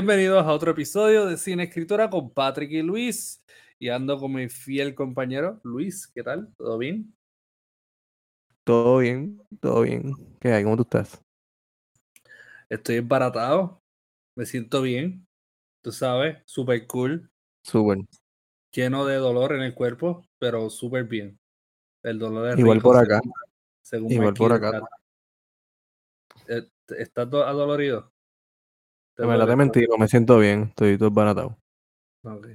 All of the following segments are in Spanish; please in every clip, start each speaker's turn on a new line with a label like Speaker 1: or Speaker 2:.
Speaker 1: Bienvenidos a otro episodio de Cine Escritura con Patrick y Luis. Y ando con mi fiel compañero Luis. ¿Qué tal? ¿Todo bien?
Speaker 2: Todo bien, todo bien. ¿Qué hay? ¿Cómo tú estás?
Speaker 1: Estoy embaratado. Me siento bien. Tú sabes, súper cool.
Speaker 2: Súper.
Speaker 1: Lleno de dolor en el cuerpo, pero súper bien. El dolor es
Speaker 2: Igual
Speaker 1: rico,
Speaker 2: por acá.
Speaker 1: según- según
Speaker 2: Igual por acá.
Speaker 1: Eh, ¿Estás do- adolorido? ¿Te
Speaker 2: En verdad no me siento bien. Estoy todo baratado.
Speaker 1: Ok.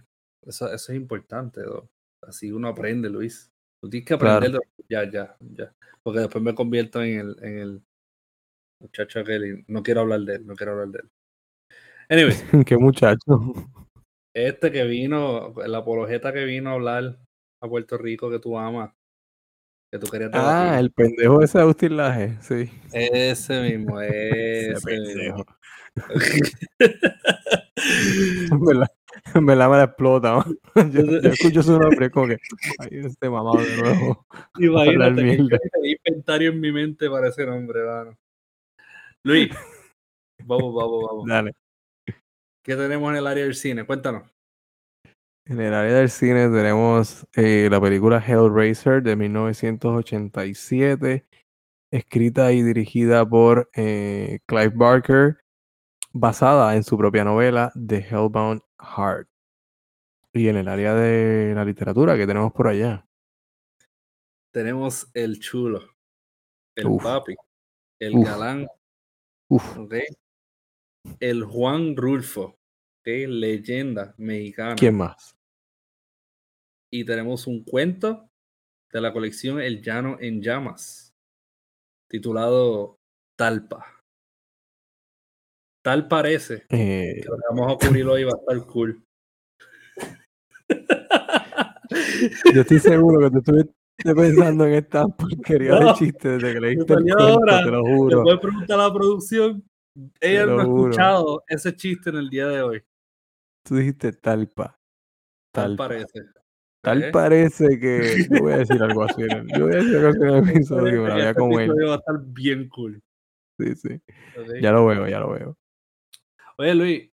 Speaker 1: Eso, eso es importante, ¿no? Así uno aprende, Luis. Tú tienes que
Speaker 2: Claro.
Speaker 1: aprenderlo. Ya, ya, ya. Porque después me convierto en el, en el muchacho aquel y no quiero hablar de él, no quiero hablar de él. Anyway,
Speaker 2: Qué muchacho.
Speaker 1: este que vino, el apologeta que vino a hablar a Puerto Rico que tú amas, que tú querías
Speaker 2: Ah,
Speaker 1: debatir.
Speaker 2: el pendejo ese de Agustín Laje. Sí.
Speaker 1: Ese mismo,
Speaker 2: Ese
Speaker 1: ese
Speaker 2: pendejo.
Speaker 1: mismo.
Speaker 2: En verdad me la explota. ¿no? Yo, yo escucho su nombre como que. Ay, este mamado de nuevo.
Speaker 1: Imagínate que yo inventario en mi mente para ese nombre, mano. Luis, vamos, vamos, vamos.
Speaker 2: Dale.
Speaker 1: ¿Qué tenemos en el área del cine? Cuéntanos.
Speaker 2: En el área del cine tenemos eh, la película Hellraiser de 1987, escrita y dirigida por eh, Clive Barker, basada en su propia novela The Hellbound Heart. Y en el área de la literatura que tenemos por allá.
Speaker 1: Tenemos el chulo, el
Speaker 2: Uf.
Speaker 1: papi, el
Speaker 2: Uf.
Speaker 1: galán. El Juan Rulfo, ¿ok? Leyenda mexicana.
Speaker 2: ¿quién más?
Speaker 1: Y tenemos un cuento de la colección El Llano en Llamas, titulado Talpa. Tal parece
Speaker 2: Eh,
Speaker 1: que lo que vamos a cubrir hoy va a estar cool.
Speaker 2: yo estoy seguro que tú estuviste pensando en esta porquería
Speaker 1: No,
Speaker 2: de chistes desde que leíste el cuento,
Speaker 1: ahora.
Speaker 2: te lo
Speaker 1: Le
Speaker 2: juro.
Speaker 1: puedes preguntar a la producción. Ella no ha
Speaker 2: juro.
Speaker 1: escuchado ese chiste en el día de hoy.
Speaker 2: Tú dijiste talpa.
Speaker 1: Tal parece.
Speaker 2: Tal
Speaker 1: ¿Eh?
Speaker 2: parece que. Yo voy a decir algo así. Yo voy a decir algo así en el episodio. Voy a
Speaker 1: Este
Speaker 2: comer.
Speaker 1: episodio va a estar bien cool.
Speaker 2: Sí, sí. Ya lo veo, ya lo veo.
Speaker 1: Oye, Luis,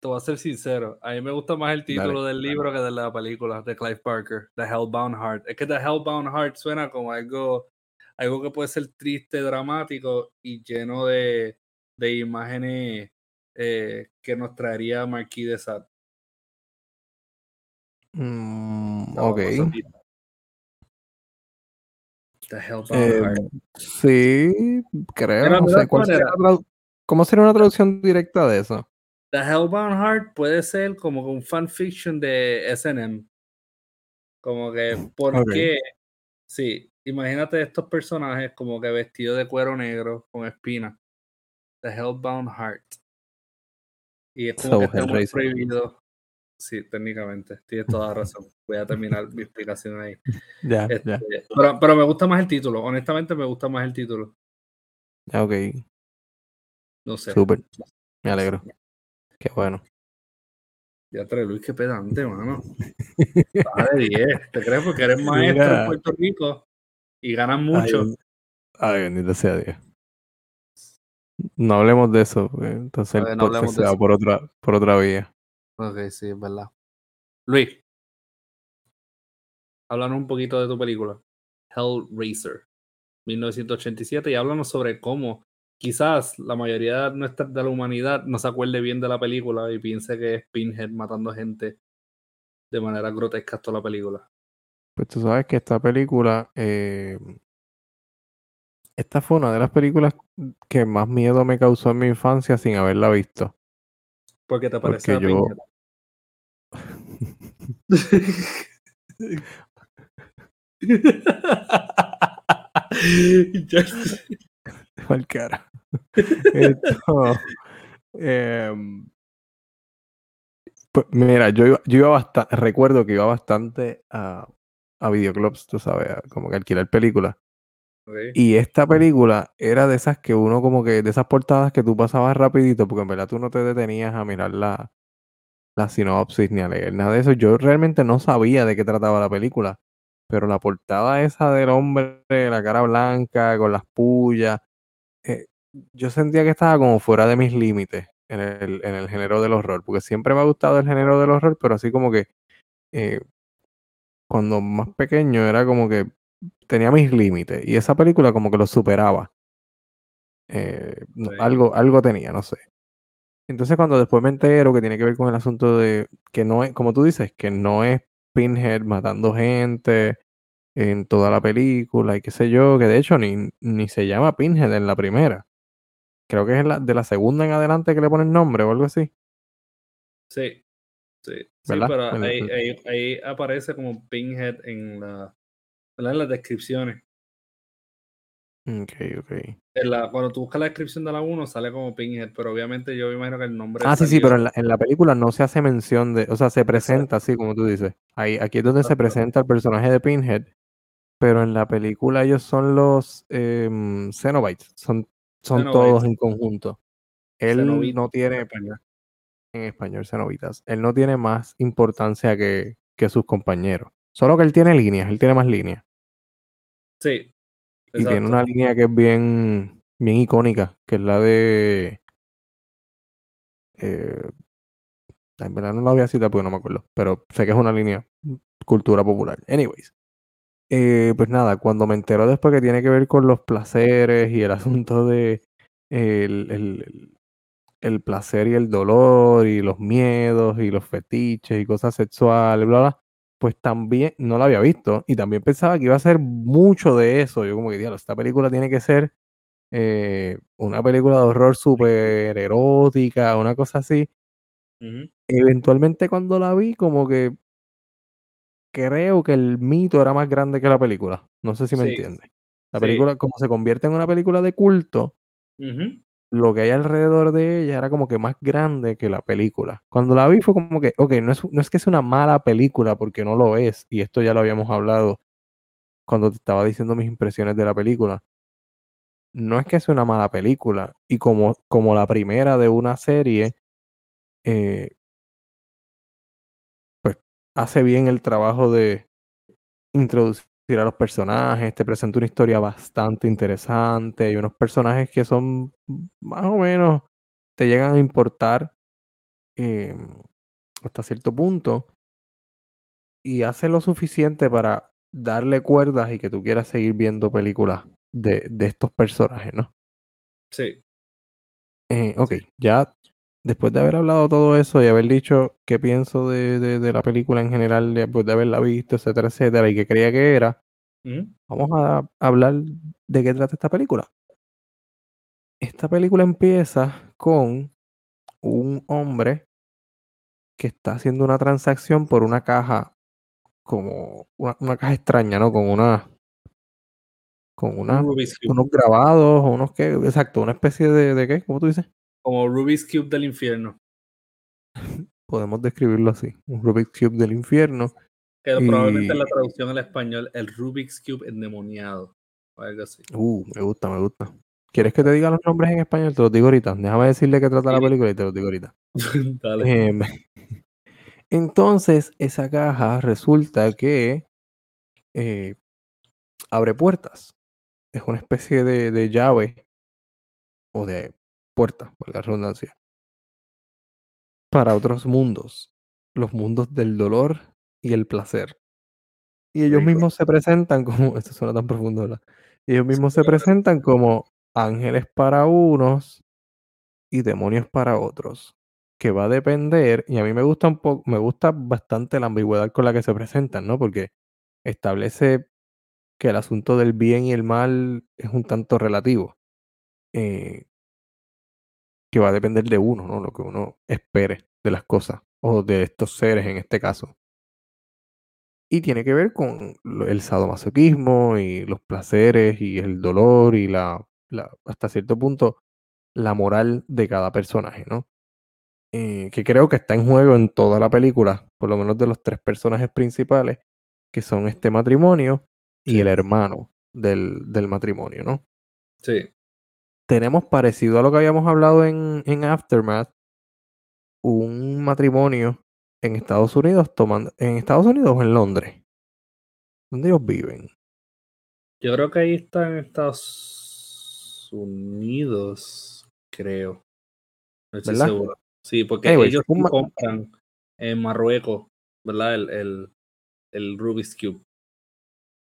Speaker 1: te voy a ser sincero. A mí me gusta más el
Speaker 2: Dale.
Speaker 1: título del libro que de la película de Clive Parker, The Hellbound Heart. Es que The Hellbound Heart suena como algo, algo que puede ser triste, dramático y lleno de, de imágenes eh, que nos traería Marquis de Sade.
Speaker 2: Mm,
Speaker 1: No,
Speaker 2: ok.
Speaker 1: The Hellbound
Speaker 2: Eh,
Speaker 1: Heart.
Speaker 2: sí, creo. No sé. ¿cuál
Speaker 1: cuál
Speaker 2: ¿Cómo sería una traducción directa de eso?
Speaker 1: The Hellbound Heart puede ser como un fanfiction de SM. Como que, ¿por qué? Sí, imagínate estos personajes como que vestidos de cuero negro con espinas. The Hellbound Heart. Y es como
Speaker 2: So,
Speaker 1: que estamos prohibidos. Sí, técnicamente, tienes toda la razón. Voy a terminar mi explicación ahí.
Speaker 2: Ya,
Speaker 1: Este, pero, pero me gusta más el título, honestamente me gusta más el título.
Speaker 2: Ok,
Speaker 1: No sé.
Speaker 2: súper. Me alegro. Qué bueno.
Speaker 1: Ya trae Luis, qué pedante, mano. De 10. ¿Te crees? Porque eres maestro en. Puerto Rico y ganas mucho.
Speaker 2: Ay, bendito sea Dios. No hablemos de eso, porque entonces el
Speaker 1: no
Speaker 2: podcast se va por otra, por otra vía.
Speaker 1: Ok, sí, es verdad. Luis, háblanos un poquito de tu película, Hellraiser, 1987, y háblanos sobre cómo quizás la mayoría de, nuestra, de la humanidad no se acuerde bien de la película y piense que es Pinhead matando gente de manera grotesca toda la película.
Speaker 2: Pues tú sabes que esta película, eh, esta fue una de las películas que más miedo me causó en mi infancia sin haberla visto.
Speaker 1: ¿Por qué te
Speaker 2: Porque
Speaker 1: pareció a
Speaker 2: yo-
Speaker 1: Pinhead?
Speaker 2: Mal cara. Esto, em, pues mira, yo iba, yo iba bastante, recuerdo que iba bastante a, a videoclubs, tú sabes, a como que alquilar películas.
Speaker 1: Ok.
Speaker 2: Y esta película era de esas que uno como que, de esas portadas que tú pasabas rapidito, porque en verdad tú no te detenías a mirar la, la sinopsis ni a leer nada de eso. Yo realmente no sabía de qué trataba la película, pero la portada esa del hombre, la cara blanca, con las pullas, eh, yo sentía que estaba como fuera de mis límites. en el, en el género del horror, porque siempre me ha gustado el género del horror, pero así como que eh, cuando más pequeño era como que tenía mis límites y esa película como que lo superaba. Eh,
Speaker 1: Sí.
Speaker 2: algo, algo tenía, no sé. Entonces cuando después me entero que tiene que ver con el asunto de que no es, como tú dices, que no es Pinhead matando gente en toda la película y qué sé yo, que de hecho ni, ni se llama Pinhead en la primera. Creo que es la, de la segunda en adelante que le ponen nombre o algo así.
Speaker 1: Sí, sí, sí, pero ahí,
Speaker 2: en-
Speaker 1: ahí, ahí aparece como Pinhead en, la, en las descripciones.
Speaker 2: Ok, ok.
Speaker 1: En la, cuando tú buscas la descripción de la 1 sale como Pinhead, pero obviamente yo me imagino que el nombre
Speaker 2: Ah, sí, sí, pero en la, en la película no se hace mención de, o sea, se presenta así como tú dices. Ahí, aquí es donde se presenta el personaje de Pinhead, pero en la película ellos son los em, Cenobites, son, son todos en conjunto. Él no
Speaker 1: en
Speaker 2: tiene,
Speaker 1: español.
Speaker 2: en español, Cenobitas, él no tiene más importancia que, que sus compañeros. Solo que él tiene líneas, él tiene más líneas.
Speaker 1: Sí,
Speaker 2: Y tiene una línea que es bien, bien icónica, que es la de. Eh, en verdad no la voy a citar porque no me acuerdo, pero sé que es una línea cultura popular. Anyways. Eh, pues nada, cuando me entero después que tiene que ver con los placeres y el asunto de el, el- el placer y el dolor y los miedos y los fetiches y cosas sexuales, bla, bla, pues también no la había visto y también pensaba que iba a ser mucho de eso. Yo como que, diablo, esta película tiene que ser eh, una película de horror súper erótica, una cosa así. Eventualmente cuando la vi, como que creo que el mito era más grande que la película. No sé si me
Speaker 1: Sí,
Speaker 2: entiendes. La
Speaker 1: sí.
Speaker 2: película, como se convierte en una película de culto, lo que hay alrededor de ella era como que más grande que la película. Cuando la vi fue como que, ok, no es, no es que sea una mala película porque no lo es, y esto ya lo habíamos hablado cuando te estaba diciendo mis impresiones de la película. No es que sea una mala película, y como, como la primera de una serie, eh, hace bien el trabajo de introducir a los personajes, te presenta una historia bastante interesante, hay unos personajes que son más o menos, te llegan a importar eh, hasta cierto punto y hace lo suficiente para darle cuerdas y que tú quieras seguir viendo películas de, de estos personajes, ¿no?
Speaker 1: Sí,
Speaker 2: Eh, ok, ya después de haber hablado todo eso y haber dicho qué pienso de, de- de la película en general, después de haberla visto, etcétera, etcétera, y qué creía que era, vamos a hablar de qué trata esta película. Esta película empieza con un hombre que está haciendo una transacción por una caja, como una, una caja extraña, ¿no? Con una, con
Speaker 1: Un
Speaker 2: una, unos grabados, o unos que, exacto, una especie de, de qué, ¿cómo tú dices?
Speaker 1: Como Rubik's Cube del infierno.
Speaker 2: Podemos describirlo así, un Rubik's Cube del infierno.
Speaker 1: Que probablemente en la traducción al español, el Rubik's Cube endemoniado. O algo así.
Speaker 2: Uh, me gusta, me gusta. ¿Quieres que te diga los nombres en español? Te los digo ahorita. Déjame decirle qué trata la película y te los digo ahorita.
Speaker 1: Dale.
Speaker 2: Em, entonces, esa caja resulta que eh, abre puertas. Es una especie de, de llave o de puerta, por la redundancia, para otros mundos. Los mundos del dolor y el placer. Y ellos
Speaker 1: Rico.
Speaker 2: mismos se presentan como, esto suena tan profundo, ¿verdad? Ellos mismos se presentan como ángeles para unos y demonios para otros. Que va a depender, y a mí me gusta un poco, me gusta bastante la ambigüedad con la que se presentan, ¿no? Porque establece que el asunto del bien y el mal es un tanto relativo. eh, que va a depender de uno, ¿no? Lo que uno espere de las cosas, o de estos seres en este caso. Y tiene que ver con el sadomasoquismo y los placeres y el dolor y la, la- hasta cierto punto, la moral de cada personaje, ¿no? Eh, que creo que está en juego en toda la película, por lo menos de los tres personajes principales, que son este matrimonio y
Speaker 1: Sí.
Speaker 2: el hermano del, del matrimonio, ¿no?
Speaker 1: Sí.
Speaker 2: Tenemos parecido a lo que habíamos hablado en, en Aftermath, un matrimonio en Estados Unidos tomando, en Estados Unidos o en Londres, donde ellos viven.
Speaker 1: Yo creo que ahí está en Estados Unidos, creo. No estoy
Speaker 2: ¿Verdad?
Speaker 1: seguro. Sí, porque ellos
Speaker 2: un
Speaker 1: compran en Marruecos, ¿verdad? El, el, el Rubik's Cube.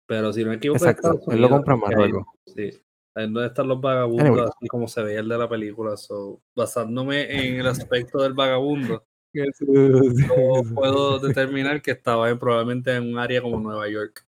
Speaker 1: Pero si no me equivoco,
Speaker 2: Exacto, él lo compra en Marruecos.
Speaker 1: Sí. Ahí donde están los vagabundos,
Speaker 2: Anyway.
Speaker 1: así como se veía el de la película. So, basándome en el aspecto del vagabundo, yo puedo determinar que estaba en- probablemente en un área como Nueva York.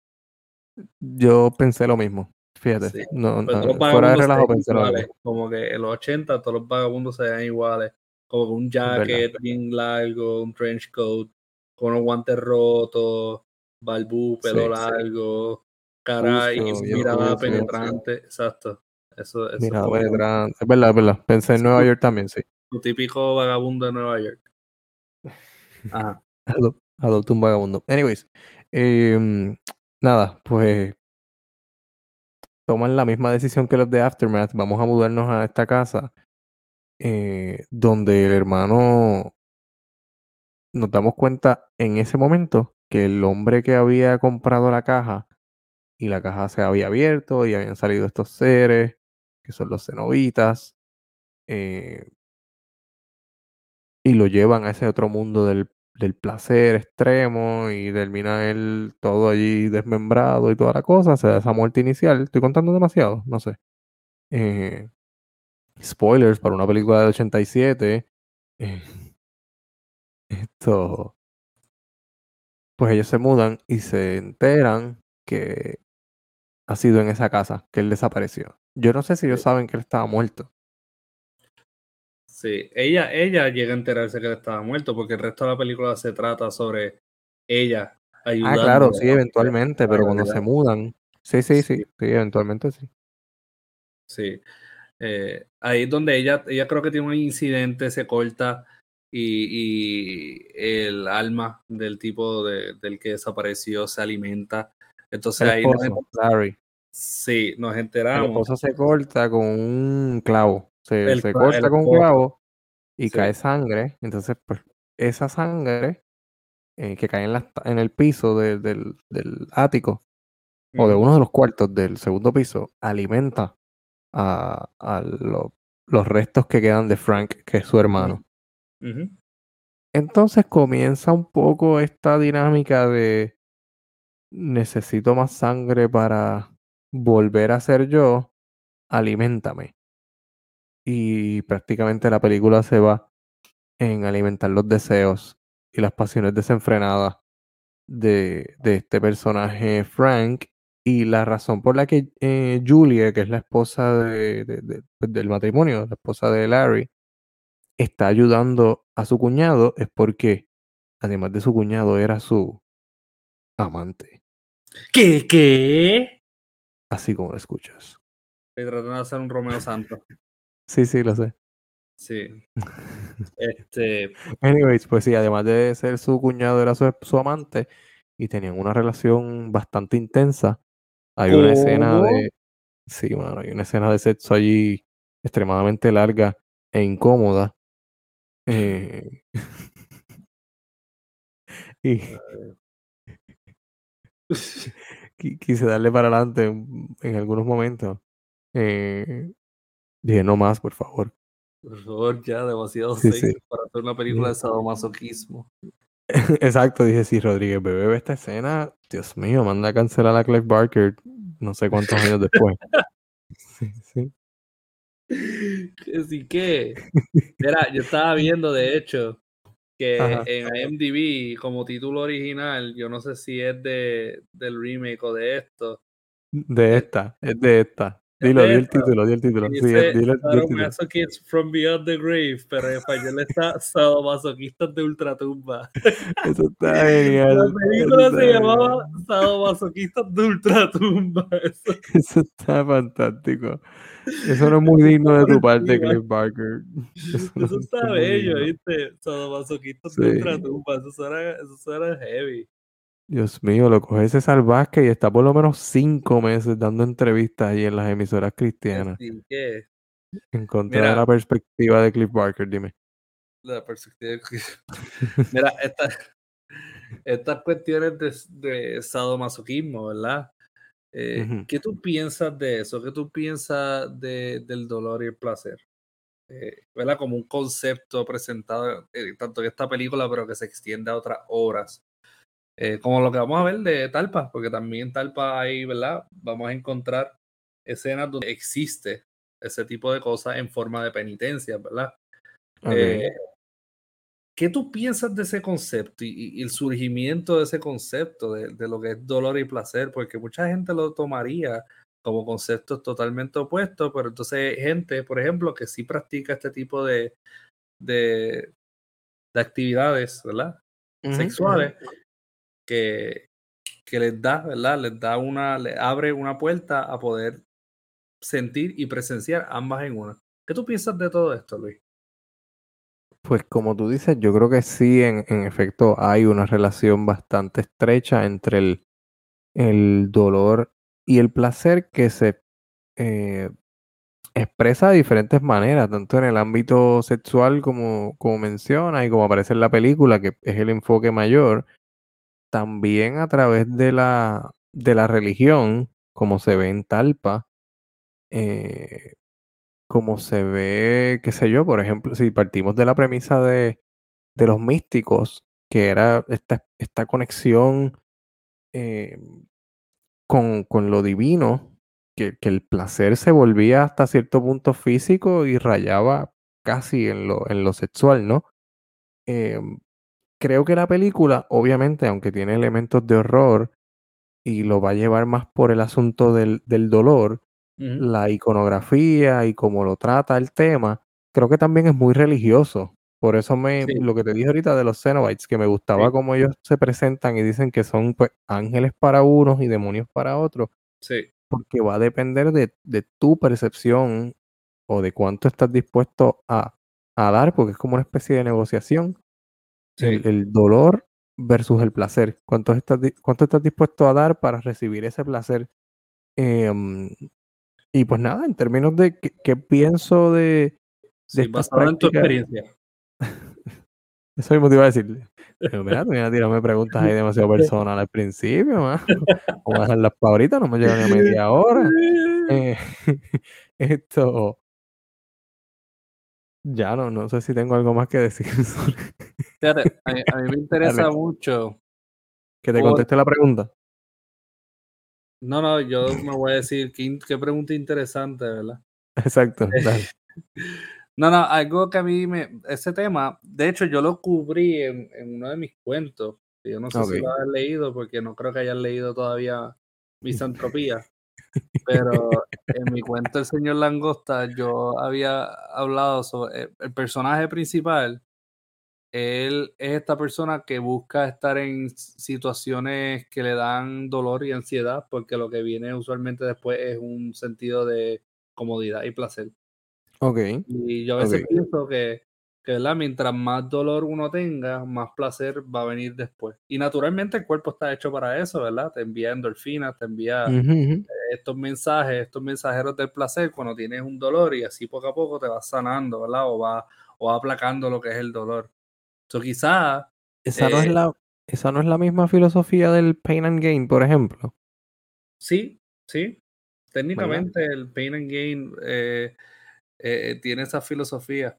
Speaker 2: Yo pensé lo mismo. Fíjate,
Speaker 1: Sí,
Speaker 2: no,
Speaker 1: Pero
Speaker 2: no,
Speaker 1: todos los
Speaker 2: fuera de relajo pensé lo mismo.
Speaker 1: Como que en los 80 todos los vagabundos se ven iguales. Como que un jacket bien largo, un trench coat, con unos guantes rotos, balbú, pelo
Speaker 2: Sí, sí.
Speaker 1: Cara
Speaker 2: sucio, sí.
Speaker 1: penetrante. Exacto. Eso, eso
Speaker 2: Mira,
Speaker 1: es
Speaker 2: verdad, es verdad. Pensé en Nueva York también, sí.
Speaker 1: tu típico vagabundo de Nueva York. Ajá.
Speaker 2: Adop- Adopta un vagabundo. Anyways, em, nada, pues toman la misma decisión que los de Aftermath. Vamos a mudarnos a esta casa eh, donde el hermano nos damos cuenta en ese momento que el hombre que había comprado la caja y la caja se había abierto y habían salido estos seres que son los cenobitas eh, y lo llevan a ese otro mundo del, del placer extremo y termina él todo allí desmembrado y toda la cosa, se da esa muerte inicial. Estoy contando demasiado, no sé. Eh, spoilers para una película del 87. eh, esto. Pues ellos se mudan y se enteran que ha sido en esa casa, que él desapareció. Yo no sé si ellos
Speaker 1: Sí.
Speaker 2: saben que él estaba muerto.
Speaker 1: Sí, ella, ella llega a enterarse que él estaba muerto porque el resto de la película se trata sobre ella
Speaker 2: Ah,
Speaker 1: ayudando.
Speaker 2: claro, sí, eventualmente,
Speaker 1: a
Speaker 2: pero cuando
Speaker 1: realidad.
Speaker 2: se mudan. Sí, sí, sí,
Speaker 1: Sí.
Speaker 2: sí, eventualmente sí.
Speaker 1: Sí. Eh, ahí es donde ella, ella creo que tiene un incidente, se corta y, y el alma del tipo de- del que desapareció se alimenta. Entonces
Speaker 2: El
Speaker 1: ahí nos,
Speaker 2: Larry.
Speaker 1: sí, nos enteramos.
Speaker 2: esposo se corta con un clavo. Se,
Speaker 1: El
Speaker 2: se
Speaker 1: cla-
Speaker 2: corta con un clavo y
Speaker 1: Sí.
Speaker 2: cae sangre. Entonces, pues, esa sangre eh, que cae en, la- en el piso de- del, del ático o de
Speaker 1: Ujú.
Speaker 2: uno de los cuartos del segundo piso alimenta a, a lo- los restos que quedan de Frank, que es su hermano. Entonces comienza un poco esta dinámica de necesito más sangre para volver a ser yo, aliméntame. Y prácticamente la película se va en alimentar los deseos y las pasiones desenfrenadas de, de este personaje Frank. Y la razón por la que eh, Julie, que es la esposa de- de- de- pues, del matrimonio, la esposa de Larry, está ayudando a su cuñado es porque, además de su cuñado, era su amante.
Speaker 1: ¿Qué? ¿Qué?
Speaker 2: Así como lo escuchas.
Speaker 1: Estoy tratando de hacer un Romeo Santos.
Speaker 2: Sí, sí, lo sé.
Speaker 1: Sí. Este,
Speaker 2: Anyways, pues sí, además de ser su cuñado, era su, su amante y tenían una relación bastante intensa. Hay una escena de. Sí, mano, hay una escena de sexo allí extremadamente larga e incómoda. Eh, y quise darle para adelante en, algunos momentos. Eh, dije, no más, por favor.
Speaker 1: por favor, ya, demasiado
Speaker 2: Sí, sí.
Speaker 1: para hacer una película de sadomasoquismo.
Speaker 2: Exacto, dije, si Rodríguez Bebé ve esta escena, Dios mío, manda a cancelar a Clive Barker no sé cuántos años después. Sí, sí.
Speaker 1: Así que, mira, yo estaba viendo, de hecho, que
Speaker 2: Ajá.
Speaker 1: en IMDb, como título original, yo no sé si es de, del remake o de esto,
Speaker 2: De esta, es de esta. Dilo, di el título, di el título. Sí.
Speaker 1: Sadomasochists from Beyond the Grave, pero en español está Sadomasoquistas de Ultratumba.
Speaker 2: Eso está genial.
Speaker 1: La película se llamaba. Sadomasoquistas de Ultratumba. Eso
Speaker 2: Eso está fantástico. Eso no es muy digno de tu parte. Clive Barker. Eso,
Speaker 1: está bello. ¿viste? Sadomasoquistas de ultratumba. Eso suena, eso suena heavy.
Speaker 2: Dios mío, lo coge César Vázquez y está por lo menos cinco meses dando entrevistas ahí en las emisoras cristianas
Speaker 1: Así que,
Speaker 2: en contra
Speaker 1: Mira.
Speaker 2: de la perspectiva de Cliff Barker, dime.
Speaker 1: la perspectiva. que- Mira, esta- estas cuestiones de, de sadomasoquismo, ¿verdad? Eh. ¿Qué tú piensas de eso? ¿Qué tú piensas de, del dolor y el placer? eh, ¿verdad? Como un concepto presentado eh, tanto en esta película, pero que se extiende a otras obras. Eh, como lo que vamos a ver de Talpa, porque también Talpa hay, ¿verdad? Vamos a encontrar escenas donde existe ese tipo de cosas en forma de penitencia, ¿verdad? ¿Qué tú piensas de ese concepto y, el surgimiento de ese concepto, de, de, lo que es dolor y placer? Porque mucha gente lo tomaría como conceptos totalmente opuestos, pero entonces hay gente, por ejemplo, que sí practica este tipo de, de, de actividades, ¿verdad? Sexuales, que, que les da, ¿verdad? Les da una, le abre una puerta a poder sentir y presenciar ambas en una. ¿Qué tú piensas de todo esto, Luis?
Speaker 2: Pues como tú dices, yo creo que sí, en, en efecto, hay una relación bastante estrecha entre el, el dolor y el placer que se eh, expresa de diferentes maneras, tanto en el ámbito sexual como, como menciona y como aparece en la película, que es el enfoque mayor, también a través de la, de la religión, como se ve en Talpa, eh, como se ve, qué sé yo, por ejemplo, si partimos de la premisa de, de los místicos, que era esta, esta conexión eh, con, con lo divino, que, que, el placer se volvía hasta cierto punto físico y rayaba casi en lo, en lo sexual, ¿no? Eh, creo que la película, obviamente, aunque tiene elementos de horror y lo va a llevar más por el asunto del, del dolor, la iconografía y cómo lo trata el tema, creo que también es muy religioso. Por eso me, lo que te dije ahorita de los Cenobites, que me gustaba cómo ellos se presentan y dicen que son pues, ángeles para unos y demonios para otros.
Speaker 1: Sí.
Speaker 2: Porque va a depender de, de tu percepción o de cuánto estás dispuesto a, a, dar, porque es como una especie de negociación. El, el, dolor versus el placer. ¿Cuánto estás, ¿Cuánto estás dispuesto a dar para recibir ese placer? Eh, y pues nada, en términos de qué, pienso de,
Speaker 1: de sí, basado en tu experiencia.
Speaker 2: Eso mismo te iba a decir. Pero mira, tú vienes a tirarme preguntas ahí demasiado personal al principio, ¿no? Vamos a dejar las ahorita, no me llegan ni a media hora. Eh, esto. Ya no, no sé si tengo algo más que decir.
Speaker 1: Fíjate, a, a, mí me interesa mucho.
Speaker 2: Que te conteste la pregunta.
Speaker 1: No, no, yo me voy a decir, qué, qué pregunta interesante, ¿verdad?
Speaker 2: Exacto. Dale.
Speaker 1: No, no, algo que a mí me. Ese tema, de hecho, yo lo cubrí en, en uno de mis cuentos. Yo no sé okay. si lo has leído, porque no creo que hayas leído todavía Misantropía. Pero en mi cuento El Señor Langosta, yo había hablado sobre eh, el personaje principal. Él es esta persona que busca estar en situaciones que le dan dolor y ansiedad, porque lo que viene usualmente después es un sentido de comodidad y placer.
Speaker 2: Ok.
Speaker 1: Y yo a veces okay. pienso que, que ¿verdad? mientras más dolor uno tenga, más placer va a venir después. Y naturalmente el cuerpo está hecho para eso, ¿verdad? Te envía endorfinas, te envía uh -huh. estos mensajes, estos mensajeros del placer cuando tienes un dolor y así poco a poco te vas sanando, ¿verdad? O va, o va aplacando lo que es el dolor. Entonces quizás...
Speaker 2: Esa, eh, no es la, esa no es la misma filosofía del pain and gain, por ejemplo.
Speaker 1: Sí, sí. Técnicamente ¿verdad? el pain and gain... Eh, eh, tiene esa filosofía.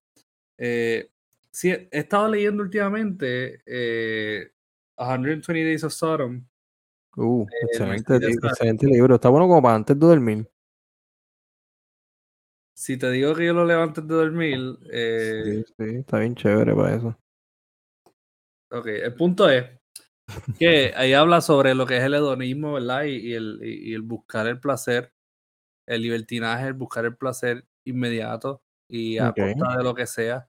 Speaker 1: Eh, sí, he estado leyendo últimamente eh, 120 Days of Sodom.
Speaker 2: Uh, excelente, excelente libro. Está bueno como para antes de dormir.
Speaker 1: Si te digo que yo lo leo antes de dormir. Eh,
Speaker 2: sí, sí, está bien chévere para eso.
Speaker 1: Ok, el punto es que ahí habla sobre lo que es el hedonismo, ¿verdad? Y, y el, y, y el buscar el placer, el libertinaje, el buscar el placer inmediato y a okay. costa de lo que sea.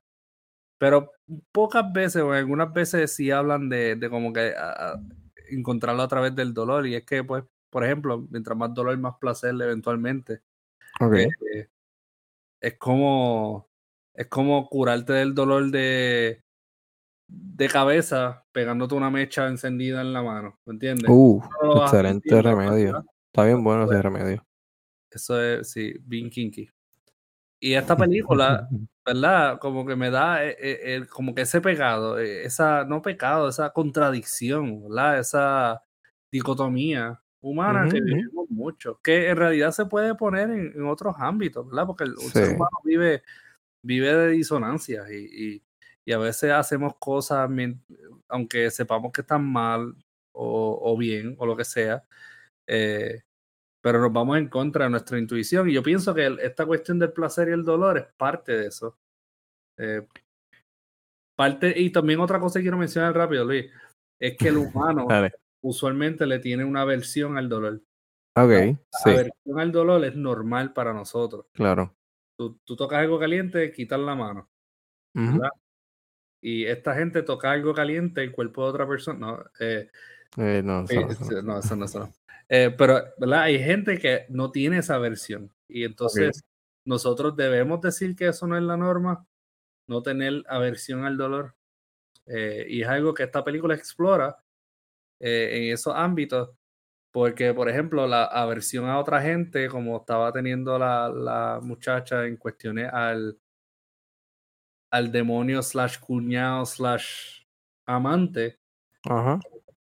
Speaker 1: Pero pocas veces o algunas veces sí hablan de, de como que a, a encontrarlo a través del dolor. Y es que, pues, por ejemplo, mientras más dolor, más placer eventualmente.
Speaker 2: Okay.
Speaker 1: Eh, es como es como curarte del dolor de de cabeza pegándote una mecha encendida en la mano, ¿me entiendes?
Speaker 2: Uh, no excelente remedio. Está bien bueno ese remedio.
Speaker 1: Eso es, sí, bien kinky. Y esta película, ¿verdad? Como que me da eh, eh, como que ese pecado, eh, esa, no pecado, esa contradicción, ¿verdad? Esa dicotomía humana uh -huh. que vivimos mucho, que en realidad se puede poner en, en otros ámbitos, ¿verdad? Porque el, sí. ser humano vive, vive de disonancias y, y, y a veces hacemos cosas, aunque sepamos que están mal o, o bien o lo que sea, eh, pero nos vamos en contra de nuestra intuición. Y yo pienso que esta cuestión del placer y el dolor es parte de eso. Eh, parte, y también otra cosa que quiero mencionar rápido, Luis, es que el humano usualmente le tiene una aversión al dolor.
Speaker 2: Ok,
Speaker 1: la, aversión al dolor es normal para nosotros.
Speaker 2: Claro.
Speaker 1: Tú, tú tocas algo caliente, quitas la mano. ¿verdad? Y esta gente toca algo caliente, el cuerpo de otra persona. No, eh,
Speaker 2: eh, no, eso
Speaker 1: no, no, eso no, eso no. Eh, pero, ¿verdad? Hay gente que no tiene esa versión. Y entonces nosotros debemos decir que eso no es la norma, no tener aversión al dolor. Eh, y es algo que esta película explora eh, en esos ámbitos. Porque, por ejemplo, la aversión a otra gente, como estaba teniendo la, la muchacha en cuestiones al, al demonio slash cuñado slash amante,
Speaker 2: Ajá.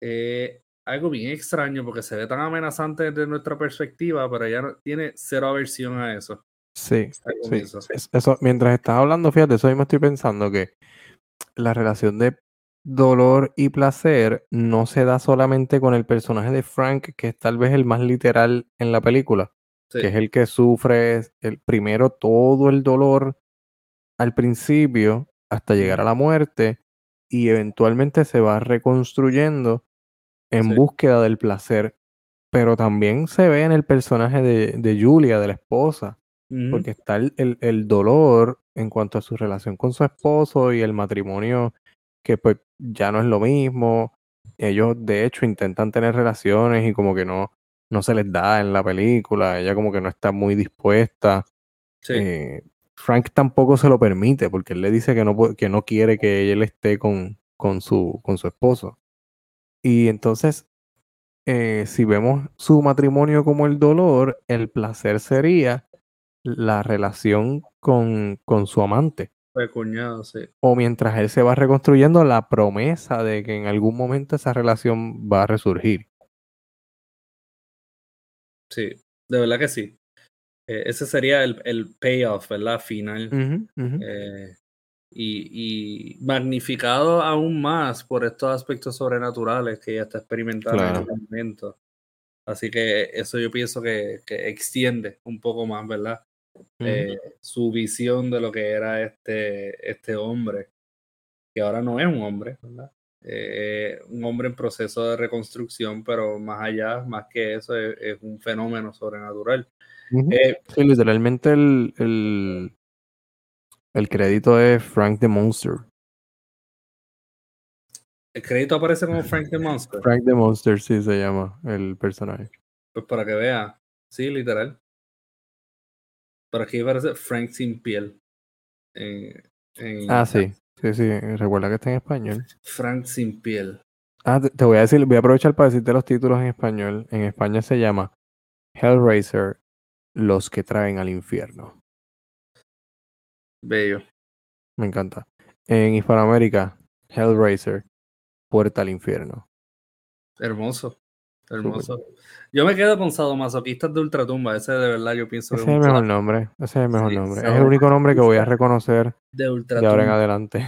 Speaker 1: Eh, algo bien extraño porque se ve tan amenazante desde nuestra perspectiva, pero ella tiene cero aversión a eso.
Speaker 2: Sí, sí. Eso. mientras estás hablando, fíjate, eso mismo estoy pensando que la relación de dolor y placer no se da solamente con el personaje de Frank, que es tal vez el más literal en la película, que es el que sufre el primero todo el dolor al principio hasta llegar a la muerte y eventualmente se va reconstruyendo en búsqueda del placer. Pero también se ve en el personaje de, de Julia, de la esposa, porque está el, el, dolor en cuanto a su relación con su esposo y el matrimonio, que pues ya no es lo mismo. Ellos de hecho intentan tener relaciones y como que no, no se les da en la película, ella como que no está muy dispuesta. Eh, Frank tampoco se lo permite porque él le dice que no, que no quiere que él esté con, con, su, con su esposo. Y entonces, eh, si vemos su matrimonio como el dolor, el placer sería la relación con, con su amante.
Speaker 1: cuñado, sí.
Speaker 2: O mientras él se va reconstruyendo la promesa de que en algún momento esa relación va a resurgir.
Speaker 1: Sí, de verdad que sí. Eh, ese sería el, el, payoff, ¿verdad? Final. Eh, y, magnificado aún más por estos aspectos sobrenaturales que ella está experimentando en este momento. Así que eso yo pienso que, que extiende un poco más, ¿verdad? Eh, su visión de lo que era este, este hombre, que ahora no es un hombre, ¿verdad? Eh, un hombre en proceso de reconstrucción, pero más allá, más que eso, es, un fenómeno sobrenatural.
Speaker 2: Eh, sí, literalmente el, el, el crédito es Frank the Monster.
Speaker 1: ¿El crédito aparece como Frank the Monster?
Speaker 2: Frank the Monster, sí se llama el personaje.
Speaker 1: Pues para que vea, sí, literal. Por aquí aparece Frank sin piel.
Speaker 2: ah, sí, sí, sí, recuerda que está en español.
Speaker 1: Frank sin piel.
Speaker 2: Ah, te, voy a decir, voy a aprovechar para decirte los títulos en español. En España se llama Hellraiser, los que traen al infierno.
Speaker 1: Bello.
Speaker 2: Me encanta. En Hispanoamérica, Hellraiser, Puerta al Infierno.
Speaker 1: Hermoso. Hermoso. Yo me quedo con Sadomasoquistas de Ultratumba. Ese de verdad yo pienso
Speaker 2: Ese es el mejor nombre. Ese es el mejor nombre. Es el único nombre que voy a reconocer de, de ahora en adelante.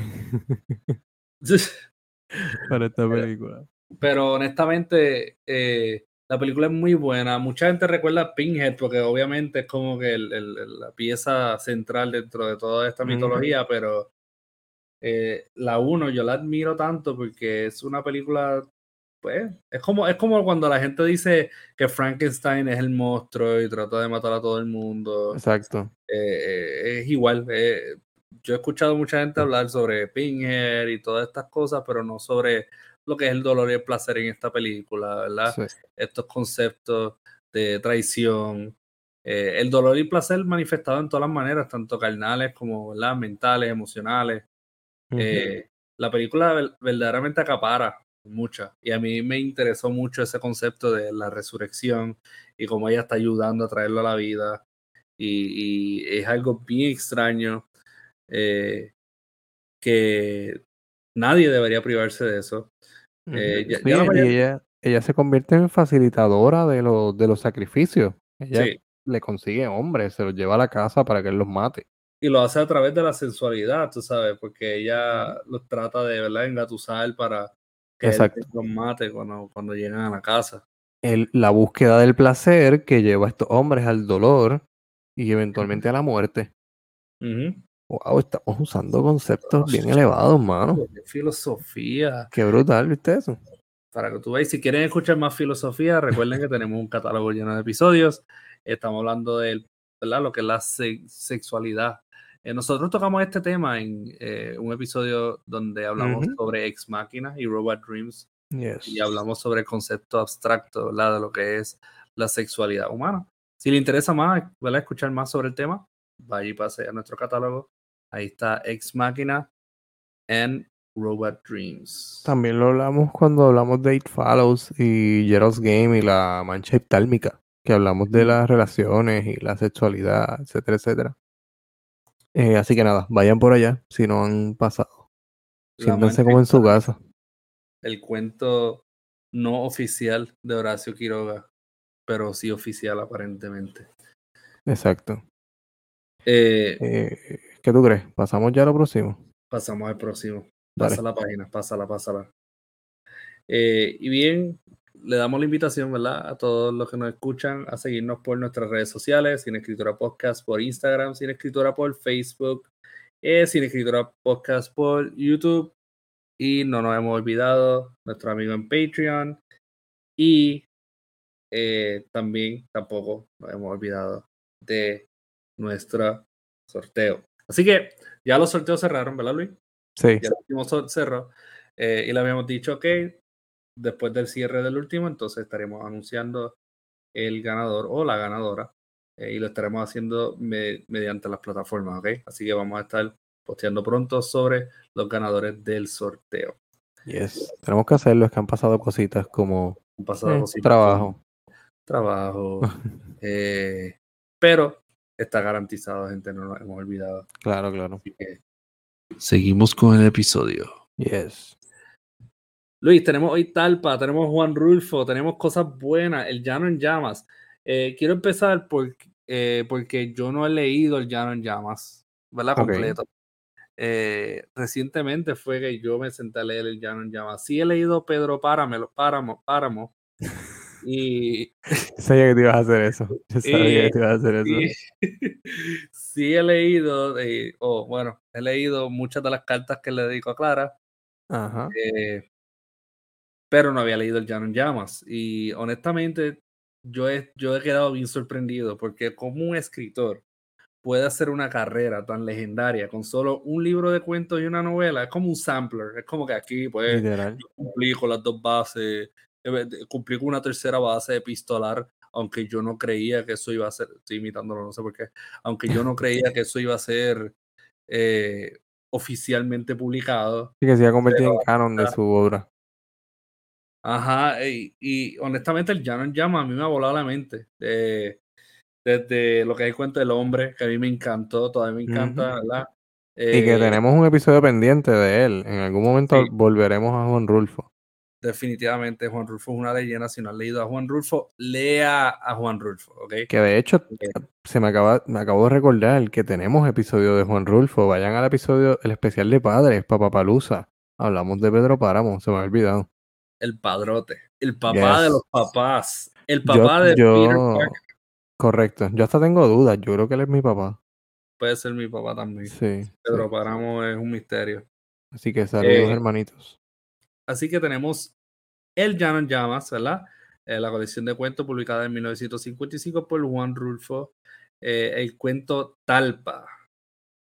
Speaker 2: Para esta película.
Speaker 1: Pero, honestamente, eh, la película es muy buena. Mucha gente recuerda Pinhead porque obviamente es como que el, la pieza central dentro de toda esta mitología, pero eh, la uno yo la admiro tanto porque es una película, pues, es como, es como cuando la gente dice que Frankenstein es el monstruo y trata de matar a todo el mundo.
Speaker 2: Exacto.
Speaker 1: Eh, es igual. Eh, yo he escuchado mucha gente hablar sobre Pinhead y todas estas cosas, pero no sobre lo que es el dolor y el placer en esta película, ¿verdad? Estos conceptos de traición, eh, el dolor y el placer manifestado en todas las maneras, tanto carnales como ¿verdad? mentales, emocionales. Eh, la película verdaderamente acapara mucha y a mí me interesó mucho ese concepto de la resurrección y cómo ella está ayudando a traerlo a la vida y, es algo bien extraño eh, que nadie debería privarse de eso.
Speaker 2: Eh, ella, ella, se convierte en facilitadora de, los de los sacrificios. Ella le consigue hombres, se los lleva a la casa para que él los mate.
Speaker 1: y lo hace a través de la sensualidad, tú sabes, porque ella los trata de, ¿verdad?, engatusar para que él los mate cuando, cuando llegan a la casa.
Speaker 2: El- la búsqueda del placer que lleva a estos hombres al dolor y eventualmente a la muerte. Wow, estamos usando conceptos bien elevados, mano.
Speaker 1: Filosofía.
Speaker 2: Qué brutal, ¿viste eso?
Speaker 1: Para que tú veas, si quieren escuchar más filosofía, recuerden que tenemos un catálogo lleno de episodios. Estamos hablando de ¿verdad? lo que es la se- sexualidad. Eh, nosotros tocamos este tema en eh, un episodio donde hablamos sobre Ex Máquina y Robot Dreams
Speaker 2: Yes.
Speaker 1: y hablamos sobre el concepto abstracto ¿verdad? de lo que es la sexualidad humana. Si le interesa más ¿verdad? escuchar más sobre el tema, vaya y pase a nuestro catálogo. Ahí está Ex Máquina and Robot Dreams.
Speaker 2: También lo hablamos cuando hablamos de It Follows y Gerald's Game y la mancha eftálmica, que hablamos de las relaciones y la sexualidad, etcétera, etcétera. Eh, así que nada, vayan por allá si no han pasado. Siéntanse como en su casa.
Speaker 1: el cuento no oficial de Horacio Quiroga, pero sí oficial aparentemente.
Speaker 2: Exacto.
Speaker 1: Eh,
Speaker 2: Eh, ¿qué tú crees? ¿Pasamos ya a lo próximo?
Speaker 1: pasamos al próximo.
Speaker 2: Dale.
Speaker 1: Pasa la página, pásala, pásala. Eh, y bien, le damos la invitación, ¿verdad? A todos los que nos escuchan a seguirnos por nuestras redes sociales, Sin Escritura Podcast por Instagram, Sin Escritura por Facebook, eh, Sin Escritura Podcast por YouTube. Y no nos hemos olvidado, nuestro amigo en Patreon. Y eh, también tampoco nos hemos olvidado de nuestro sorteo. Así que ya los sorteos cerraron, ¿verdad, Luis?
Speaker 2: Sí,
Speaker 1: Ya el último cerró. eh, y le habíamos dicho que después del cierre del último, entonces estaremos anunciando el ganador o la ganadora. eh, y lo estaremos haciendo me- mediante las plataformas, ¿ok? Así que vamos a estar posteando pronto sobre los ganadores del sorteo.
Speaker 2: yes. Tenemos que hacerlo, es que han pasado cositas como
Speaker 1: Han pasado
Speaker 2: eh,
Speaker 1: cositas
Speaker 2: trabajo.
Speaker 1: trabajo, eh, pero está garantizado, gente, no nos hemos olvidado.
Speaker 2: Claro, claro.
Speaker 1: Que seguimos con el episodio.
Speaker 2: Yes.
Speaker 1: Luis, tenemos hoy Talpa, tenemos Juan Rulfo, tenemos cosas buenas, el Llano en Llamas. Eh, quiero empezar por, eh, porque yo no he leído el Llano en Llamas, ¿verdad? Completo. Eh, recientemente fue que yo me senté a leer el Llano en Llamas. Sí he leído Pedro Páramo, Páramo, Páramo. Y
Speaker 2: Sabía que te ibas a hacer eso. Yo sabía
Speaker 1: Y-
Speaker 2: que te ibas a hacer eso.
Speaker 1: sí, sí he leído, eh, o bueno, he leído muchas de las cartas que le dedico a Clara.
Speaker 2: Ajá.
Speaker 1: Eh, pero no había leído el Llano en Llamas. Y honestamente, yo he, yo he quedado bien sorprendido porque como un escritor puede hacer una carrera tan legendaria con solo un libro de cuentos y una novela, es como un sampler. Es como que aquí, pues, cumplí con las dos bases, cumplí con una tercera base epistolar, aunque yo no creía que eso iba a ser, estoy imitándolo, no sé por qué, aunque yo no creía que eso iba a ser eh, oficialmente publicado.
Speaker 2: Sí, que se iba a convertir en canon de su obra.
Speaker 1: Ajá, y, y honestamente el Llano en Llama a mí me ha volado la mente. Eh, desde lo que hay cuenta del hombre, que a mí me encantó, todavía me encanta, ¿verdad?
Speaker 2: Y que
Speaker 1: Eh,
Speaker 2: tenemos un episodio pendiente de él. En algún momento
Speaker 1: Sí.
Speaker 2: volveremos a Juan Rulfo.
Speaker 1: Definitivamente, Juan Rulfo es una leyenda. Si no has leído a Juan Rulfo, lea a Juan Rulfo, ¿ok?
Speaker 2: Que de hecho, se me acaba, me acabo de recordar que tenemos episodio de Juan Rulfo. Vayan al episodio, el especial de padres, Papapalusa. Hablamos de Pedro Páramo, se me ha olvidado.
Speaker 1: El padrote, el papá de los papás, el
Speaker 2: Yo-
Speaker 1: papá de
Speaker 2: yo-
Speaker 1: Peter Parker.
Speaker 2: Correcto. Yo hasta tengo dudas. Yo creo que él es mi papá.
Speaker 1: Puede ser mi papá también.
Speaker 2: Sí. sí.
Speaker 1: Pedro Páramo es un misterio.
Speaker 2: Así que saludos,
Speaker 1: Eh,
Speaker 2: hermanitos.
Speaker 1: Así que tenemos El Llano en Llamas, ¿verdad? Eh, la colección de cuentos publicada en 1955 por Juan Rulfo. Eh, el cuento Talpa.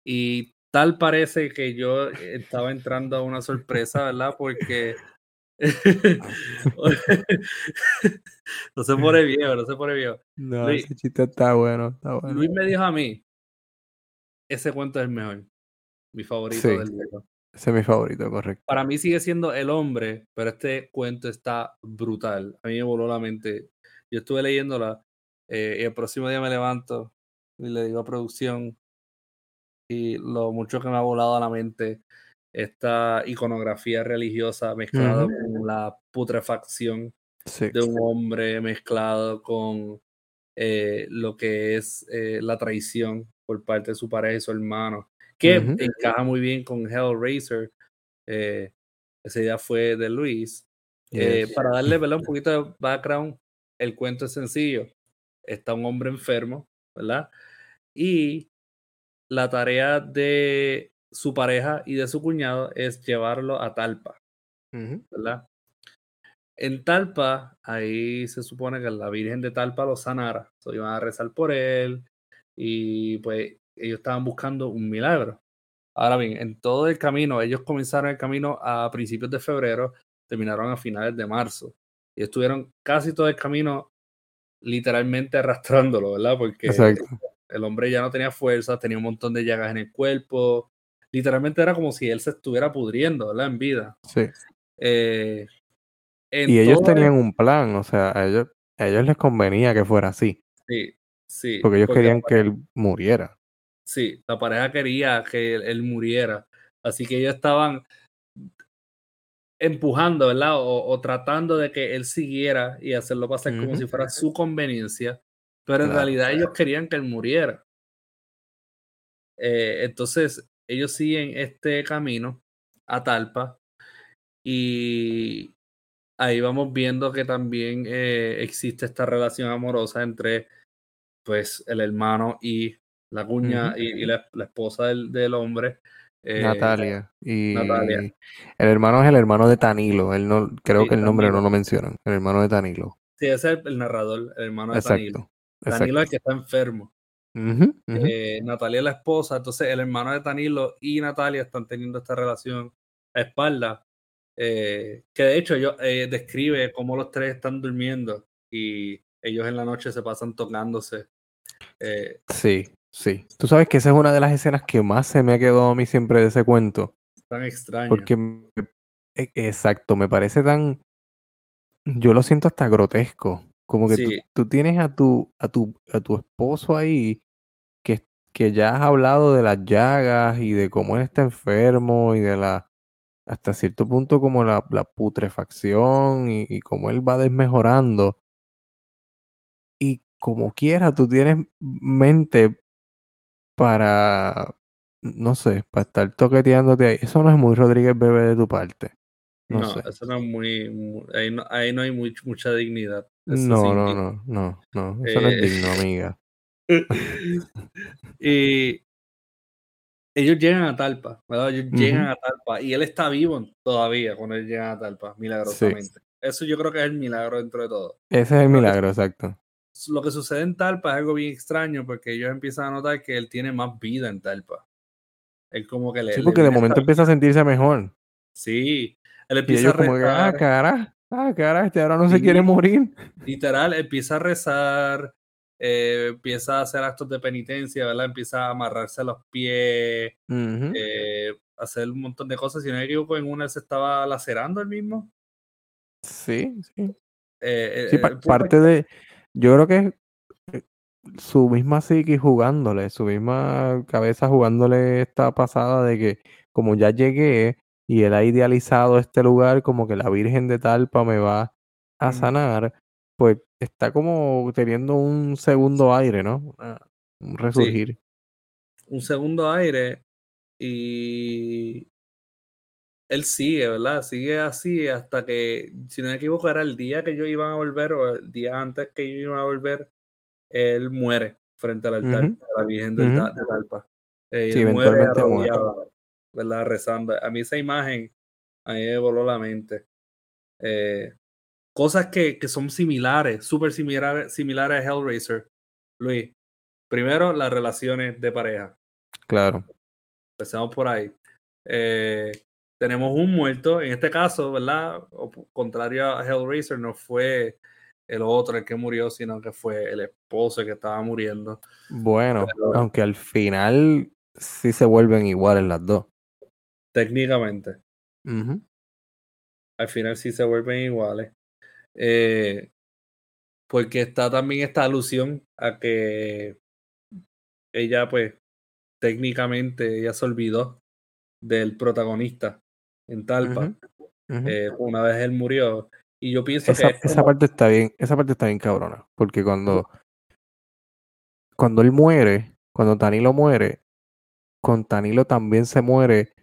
Speaker 1: Y tal parece que yo estaba entrando a una sorpresa, ¿verdad? Porque no se pone viejo, no se pone viejo.
Speaker 2: No,
Speaker 1: Luis-
Speaker 2: ese chiste está bueno, está bueno.
Speaker 1: Luis me dijo a mí, ese cuento es el mejor, mi favorito
Speaker 2: Sí.
Speaker 1: del libro.
Speaker 2: Ese es mi favorito, correcto.
Speaker 1: Para mí sigue siendo El Hombre, pero este cuento está brutal. A mí me voló la mente. Yo estuve leyéndola eh, y el próximo día me levanto y le digo a producción y lo mucho que me ha volado a la mente esta iconografía religiosa mezclada con la putrefacción
Speaker 2: Sí.
Speaker 1: de un hombre mezclado con eh, lo que es eh, la traición por parte de su pareja y su hermano, que encaja muy bien con Hellraiser. Eh, esa idea fue de Luis. para darle un poquito de background, el cuento es sencillo. Está un hombre enfermo, ¿verdad? Y la tarea de su pareja y de su cuñado es llevarlo a Talpa, ¿verdad? En Talpa, ahí se supone que la Virgen de Talpa lo sanara. So, iban a rezar por él y pues ellos estaban buscando un milagro. Ahora bien, en todo el camino, ellos comenzaron el camino a principios de febrero, terminaron a finales de marzo. Y estuvieron casi todo el camino literalmente arrastrándolo, ¿verdad? Porque el hombre ya no tenía fuerza, tenía un montón de llagas en el cuerpo. Literalmente era como si él se estuviera pudriendo, ¿verdad? En vida.
Speaker 2: Sí.
Speaker 1: Eh,
Speaker 2: y ellos tenían un plan, o sea, a ellos, a ellos les convenía que fuera así.
Speaker 1: Sí, sí.
Speaker 2: Porque ellos querían que él muriera.
Speaker 1: Sí, la pareja quería que él, muriera. Así que ellos estaban empujando, ¿verdad? O, tratando de que él siguiera y hacerlo pasar como si fuera su conveniencia. Pero en realidad ellos querían que él muriera. Eh, entonces, ellos siguen este camino a Talpa y ahí vamos viendo que también eh, existe esta relación amorosa entre pues el hermano y la cuña y, la, esposa del, hombre.
Speaker 2: Eh, Natalia. Y el hermano es el hermano de Tanilo. Él no, creo que el nombre no lo mencionan. El hermano de Tanilo.
Speaker 1: Sí, ese es el, narrador, el hermano de Tanilo. Tanilo es el que está enfermo. Eh, Natalia es la esposa, entonces el hermano de Tanilo y Natalia están teniendo esta relación a espaldas eh, que de hecho yo, describe cómo los tres están durmiendo y ellos en la noche se pasan tocándose.
Speaker 2: Sí, sí. Tú sabes que esa es una de las escenas que más se me ha quedado a mí siempre de ese cuento.
Speaker 1: Tan extraño.
Speaker 2: Porque, e, exacto, me parece tan... Yo lo siento hasta grotesco. Como que tú, tienes a tu, a tu, a tu esposo ahí que, que ya has hablado de las llagas y de cómo él está enfermo y de la hasta cierto punto como la, putrefacción y, y cómo él va desmejorando. Y como quiera, tú tienes mente para, no sé, para estar toqueteándote ahí. Eso no es muy Rodríguez Bebé de tu parte. No,
Speaker 1: eso no es muy, ahí, no, ahí no hay mucha dignidad.
Speaker 2: no, no, no, no, no, eso no es eh, digno, amiga.
Speaker 1: y ellos llegan a Talpa, ¿verdad? Ellos llegan a Talpa y él está vivo todavía cuando él llega a Talpa, milagrosamente. Eso yo creo que es el milagro dentro de todo.
Speaker 2: Ese es el milagro, exacto.
Speaker 1: Lo que sucede en Talpa es algo bien extraño porque ellos empiezan a notar que él tiene más vida en Talpa. Él como que le.
Speaker 2: Sí, porque de momento empieza a sentirse mejor.
Speaker 1: Sí. Él empieza a rezar. Como que,
Speaker 2: ah, cara, ah, cara, este ahora no se quiere morir.
Speaker 1: Literal, empieza a rezar, eh, empieza a hacer actos de penitencia, ¿verdad? Empieza a amarrarse los pies, eh, hacer un montón de cosas. Si no me equivoco, en una se estaba lacerando el mismo.
Speaker 2: Sí, sí. Eh, sí parte de. Yo creo que su misma psique jugándole, su misma cabeza jugándole esta pasada de que, como ya llegué y él ha idealizado este lugar, como que la Virgen de Talpa me va a sanar, pues está como teniendo un segundo aire, ¿no? un resurgir.
Speaker 1: Un segundo aire y él sigue, ¿verdad? Sigue así hasta que, si no me equivoco, era el día que yo iba a volver o el día antes que yo iba a volver, él muere frente al altar de la Virgen de Talpa. Eh, sí, muere arrodillado, ¿verdad? Rezando. A mí esa imagen, a mí me voló la mente. Eh, cosas que, que son similares, súper similares, similares a Hellraiser. Luis, primero las relaciones de pareja.
Speaker 2: Claro.
Speaker 1: Empecemos por ahí. Eh, tenemos un muerto, en este caso, ¿verdad? O, contrario a Hellraiser, no fue el otro el que murió, sino que fue el esposo que estaba muriendo.
Speaker 2: Bueno, aunque al final sí se vuelven iguales las dos.
Speaker 1: Técnicamente. Al final sí se vuelven iguales. Eh, porque está también esta alusión a que ella, pues, técnicamente, ella se olvidó del protagonista en Talpa. Eh, una vez él murió. Y yo pienso
Speaker 2: esa,
Speaker 1: que.
Speaker 2: Esa parte está bien, esa parte está bien cabrona. Porque cuando cuando él muere, cuando Tanilo muere, con Tanilo también se muere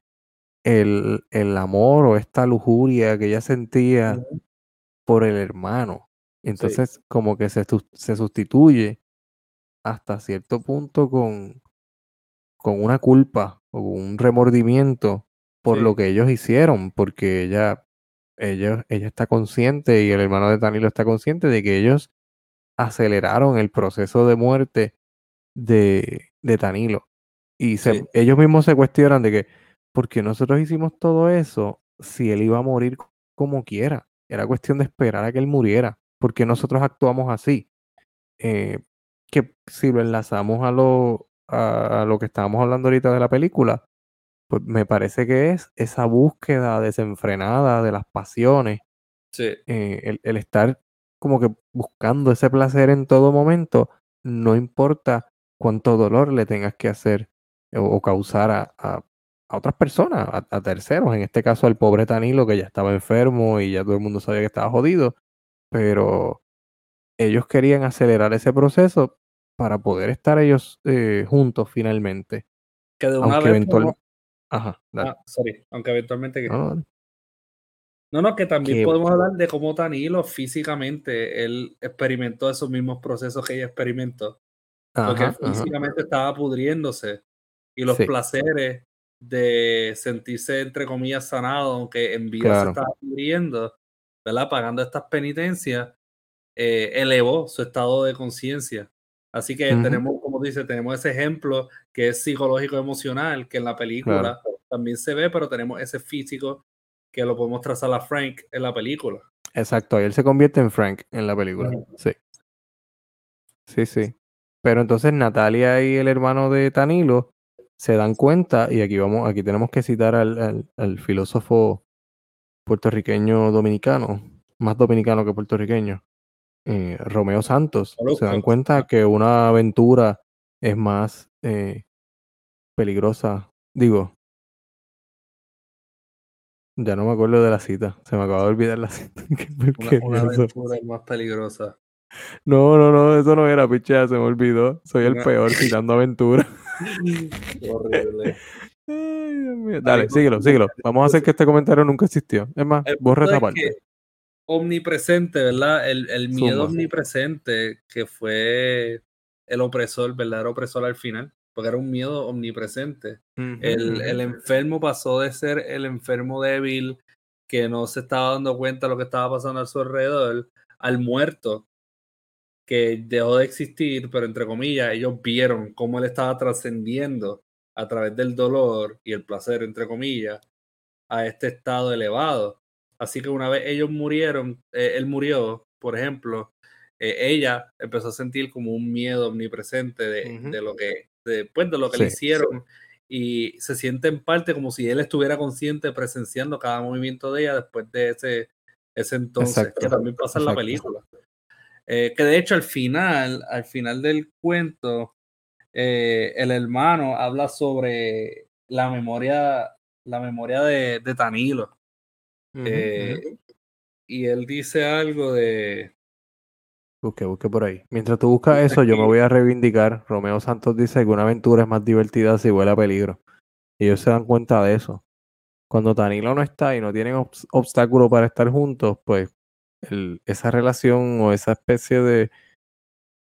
Speaker 2: el, el amor o esta lujuria que ella sentía por el hermano. Entonces, como que se, se sustituye hasta cierto punto con, con una culpa o un remordimiento por lo que ellos hicieron, porque ella, ella, ella está consciente y el hermano de Danilo está consciente de que ellos aceleraron el proceso de muerte de, de Danilo. Y se, ellos mismos se cuestionan de que, ¿por qué nosotros hicimos todo eso si él iba a morir como quiera? Era cuestión de esperar a que él muriera. ¿Por qué nosotros actuamos así? Eh, que si lo enlazamos a lo, a lo que estábamos hablando ahorita de la película, pues me parece que es esa búsqueda desenfrenada de las pasiones. Eh, el, estar como que buscando ese placer en todo momento, no importa cuánto dolor le tengas que hacer o, causar a, a, otras personas, a, terceros, en este caso al pobre Tanilo que ya estaba enfermo y ya todo el mundo sabía que estaba jodido, pero ellos querían acelerar ese proceso para poder estar ellos eh, juntos finalmente.
Speaker 1: Que de una vez Ajá, ah, sorry, aunque eventualmente No, no, que también podemos hablar de cómo Danilo físicamente, él experimentó esos mismos procesos que ella experimentó. porque físicamente estaba pudriéndose. Y los placeres de sentirse, entre comillas, sanado, aunque en vida se estaba pudriendo, ¿verdad? Pagando estas penitencias, eh, elevó su estado de conciencia. Así que tenemos, como dice, tenemos ese ejemplo que es psicológico emocional, que en la película también se ve, pero tenemos ese físico que lo podemos trazar a Frank en la película.
Speaker 2: Exacto, y él se convierte en Frank en la película. Sí. Sí, sí. Pero entonces Natalia y el hermano de Tanilo se dan cuenta, y aquí vamos, aquí tenemos que citar al, al filósofo puertorriqueño dominicano, más dominicano que puertorriqueño, eh, Romeo Santos. Se dan cuenta que una aventura es más eh, peligrosa. Digo, ya no me acuerdo de la cita. Se me acaba de olvidar la cita.
Speaker 1: una, aventura es más peligrosa.
Speaker 2: No, no, no, eso no era, pichea, se me olvidó. Soy el peor citando aventura. horrible. Dale, síguelo, síguelo. Vamos a hacer que este comentario nunca existió. Es más, borra esa parte
Speaker 1: omnipresente, ¿verdad? El, el miedo omnipresente que fue el opresor, el verdadero opresor al final, porque era un miedo omnipresente. el, el, enfermo pasó de ser el enfermo débil que no se estaba dando cuenta de lo que estaba pasando a su alrededor, al muerto que dejó de existir, pero entre comillas, ellos vieron cómo él estaba trascendiendo a través del dolor y el placer, entre comillas, a este estado elevado. Así que una vez ellos murieron, eh, él murió, por ejemplo, eh, ella empezó a sentir como un miedo omnipresente de, lo que, de, pues, de lo que le hicieron y se siente en parte como si él estuviera consciente presenciando cada movimiento de ella después de ese, ese entonces, que también pasa en la película. Eh, que de hecho al final, al final del cuento, el hermano habla sobre la memoria, la memoria de, de Tanilo eh, y él dice algo de.
Speaker 2: Busque, busque por ahí. Mientras tú buscas eso, yo me voy a reivindicar. Romeo Santos dice que una aventura es más divertida si huele a peligro. Y ellos se dan cuenta de eso. Cuando Danilo no está y no tienen obstáculo para estar juntos, pues esa relación o esa especie de,